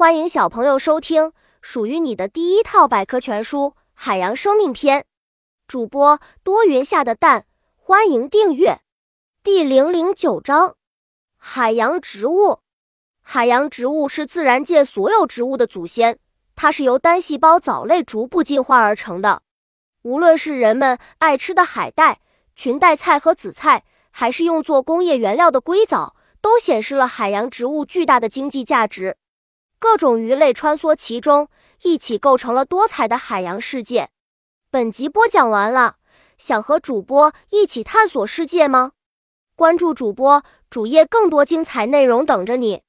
欢迎小朋友收听属于你的第一套百科全书《海洋生命篇》。主播多云下的蛋，欢迎订阅。第零零九章：海洋植物。海洋植物是自然界所有植物的祖先，它是由单细胞藻类逐步进化而成的。无论是人们爱吃的海带、裙带菜和紫菜，还是用作工业原料的硅藻。都显示了海洋植物巨大的经济价值，各种鱼类穿梭其中，一起构成了多彩的海洋世界。本集播讲完了，想和主播一起探索世界吗？关注主播主页，更多精彩内容等着你。